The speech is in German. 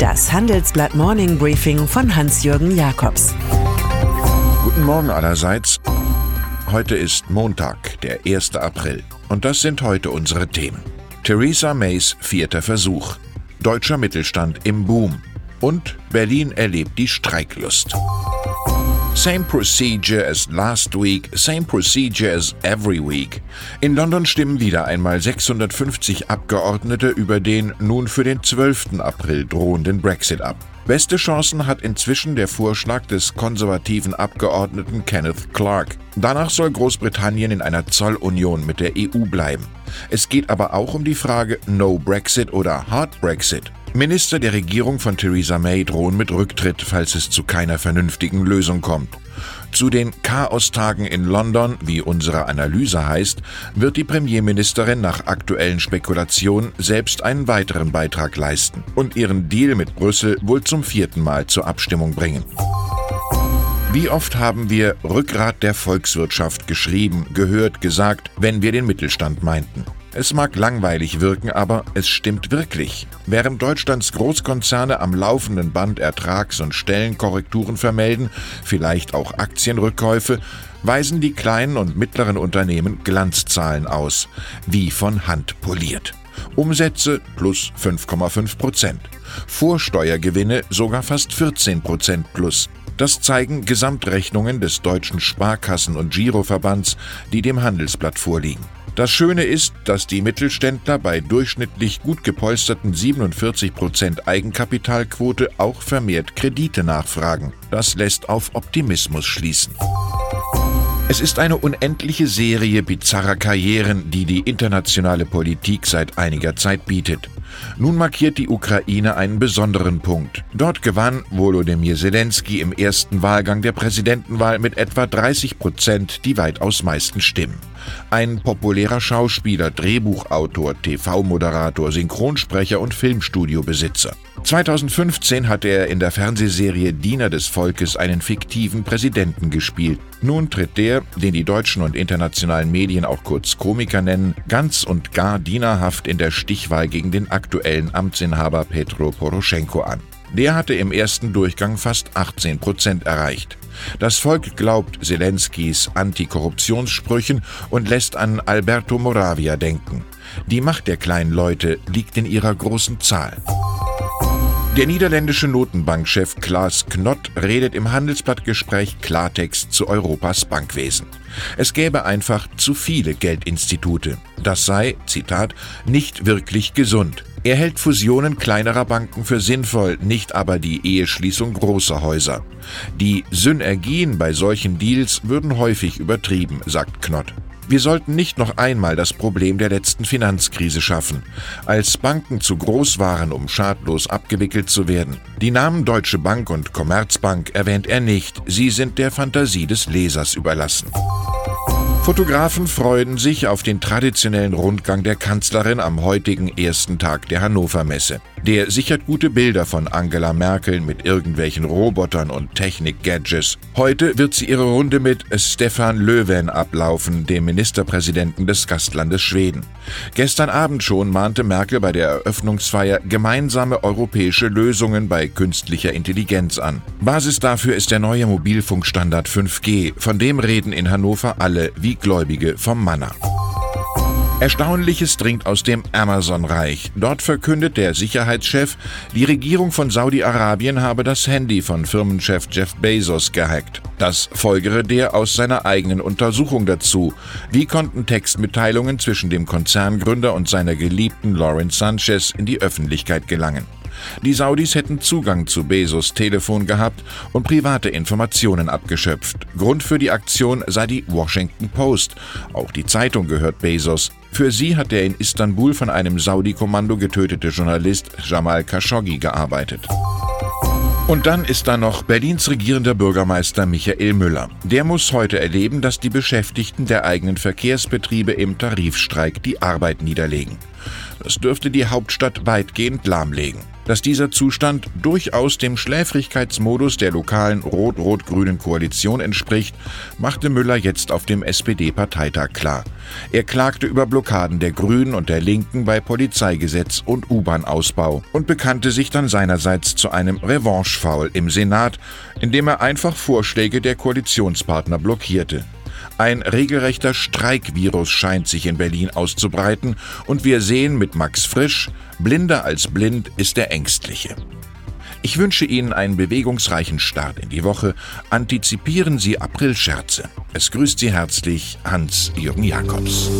Das Handelsblatt Morning Briefing von Hans-Jürgen Jakobs. Guten Morgen allerseits. Heute ist Montag, der 1. April. Und das sind heute unsere Themen. Theresa Mays vierter Versuch. Deutscher Mittelstand im Boom. Und Berlin erlebt die Streiklust. Same procedure as last week, same procedure as every week. In London stimmen wieder einmal 650 Abgeordnete über den nun für den 12. April drohenden Brexit ab. Beste Chancen hat inzwischen der Vorschlag des konservativen Abgeordneten Kenneth Clark. Danach soll Großbritannien in einer Zollunion mit der EU bleiben. Es geht aber auch um die Frage No Brexit oder Hard Brexit. Minister der Regierung von Theresa May drohen mit Rücktritt, falls es zu keiner vernünftigen Lösung kommt. Zu den Chaostagen in London, wie unsere Analyse heißt, wird die Premierministerin nach aktuellen Spekulationen selbst einen weiteren Beitrag leisten und ihren Deal mit Brüssel wohl zum vierten Mal zur Abstimmung bringen. Wie oft haben wir Rückgrat der Volkswirtschaft geschrieben, gehört, gesagt, wenn wir den Mittelstand meinten? Es mag langweilig wirken, aber es stimmt wirklich. Während Deutschlands Großkonzerne am laufenden Band Ertrags- und Stellenkorrekturen vermelden, vielleicht auch Aktienrückkäufe, weisen die kleinen und mittleren Unternehmen Glanzzahlen aus, wie von Hand poliert. Umsätze plus 5,5 Prozent. Vorsteuergewinne sogar fast 14 Prozent plus. Das zeigen Gesamtrechnungen des Deutschen Sparkassen- und Giroverbands, die dem Handelsblatt vorliegen. Das Schöne ist, dass die Mittelständler bei durchschnittlich gut gepolsterten 47% Eigenkapitalquote auch vermehrt Kredite nachfragen. Das lässt auf Optimismus schließen. Es ist eine unendliche Serie bizarrer Karrieren, die die internationale Politik seit einiger Zeit bietet. Nun markiert die Ukraine einen besonderen Punkt. Dort gewann Volodymyr Zelensky im ersten Wahlgang der Präsidentenwahl mit etwa 30 Prozent die weitaus meisten Stimmen. Ein populärer Schauspieler, Drehbuchautor, TV-Moderator, Synchronsprecher und Filmstudiobesitzer. 2015 hatte er in der Fernsehserie Diener des Volkes einen fiktiven Präsidenten gespielt. Nun tritt der, den die deutschen und internationalen Medien auch kurz Komiker nennen, ganz und gar dienerhaft in der Stichwahl gegen den aktuellen Amtsinhaber Petro Poroschenko an. Der hatte im ersten Durchgang fast 18 Prozent erreicht. Das Volk glaubt Zelenskys Antikorruptionssprüchen und lässt an Alberto Moravia denken. Die Macht der kleinen Leute liegt in ihrer großen Zahl. Der niederländische Notenbankchef Klaas Knott redet im Handelsblattgespräch Klartext zu Europas Bankwesen. Es gäbe einfach zu viele Geldinstitute. Das sei, Zitat, nicht wirklich gesund. Er hält Fusionen kleinerer Banken für sinnvoll, nicht aber die Eheschließung großer Häuser. Die Synergien bei solchen Deals würden häufig übertrieben, sagt Knott. Wir sollten nicht noch einmal das Problem der letzten Finanzkrise schaffen, als Banken zu groß waren, um schadlos abgewickelt zu werden. Die Namen Deutsche Bank und Commerzbank erwähnt er nicht, sie sind der Fantasie des Lesers überlassen. Fotografen freuen sich auf den traditionellen Rundgang der Kanzlerin am heutigen ersten Tag der Hannover Messe. Der sichert gute Bilder von Angela Merkel mit irgendwelchen Robotern und Technik-Gadgets. Heute wird sie ihre Runde mit Stefan Löwen ablaufen, dem Ministerpräsidenten des Gastlandes Schweden. Gestern Abend schon mahnte Merkel bei der Eröffnungsfeier gemeinsame europäische Lösungen bei künstlicher Intelligenz an. Basis dafür ist der neue Mobilfunkstandard 5G, von dem reden in Hannover alle wie Gläubige vom Manna. Erstaunliches dringt aus dem Amazon-Reich. Dort verkündet der Sicherheitschef, die Regierung von Saudi-Arabien habe das Handy von Firmenchef Jeff Bezos gehackt. Das folgere der aus seiner eigenen Untersuchung dazu. Wie konnten Textmitteilungen zwischen dem Konzerngründer und seiner geliebten Lauren Sanchez in die Öffentlichkeit gelangen? Die Saudis hätten Zugang zu Bezos Telefon gehabt und private Informationen abgeschöpft. Grund für die Aktion sei die Washington Post. Auch die Zeitung gehört Bezos. Für sie hat der in Istanbul von einem Saudi-Kommando getötete Journalist Jamal Khashoggi gearbeitet. Und dann ist da noch Berlins regierender Bürgermeister Michael Müller. Der muss heute erleben, dass die Beschäftigten der eigenen Verkehrsbetriebe im Tarifstreik die Arbeit niederlegen. Das dürfte die Hauptstadt weitgehend lahmlegen. Dass dieser Zustand durchaus dem Schläfrigkeitsmodus der lokalen rot-rot-grünen Koalition entspricht, machte Müller jetzt auf dem SPD-Parteitag klar. Er klagte über Blockaden der Grünen und der Linken bei Polizeigesetz und U-Bahn-Ausbau und bekannte sich dann seinerseits zu einem Revanche-Foul im Senat, indem er einfach Vorschläge der Koalitionspartner blockierte. Ein regelrechter Streikvirus scheint sich in Berlin auszubreiten und wir sehen mit Max Frisch, blinder als blind ist der Ängstliche. Ich wünsche Ihnen einen bewegungsreichen Start in die Woche. Antizipieren Sie Aprilscherze. Es grüßt Sie herzlich Hans-Jürgen Jakobs.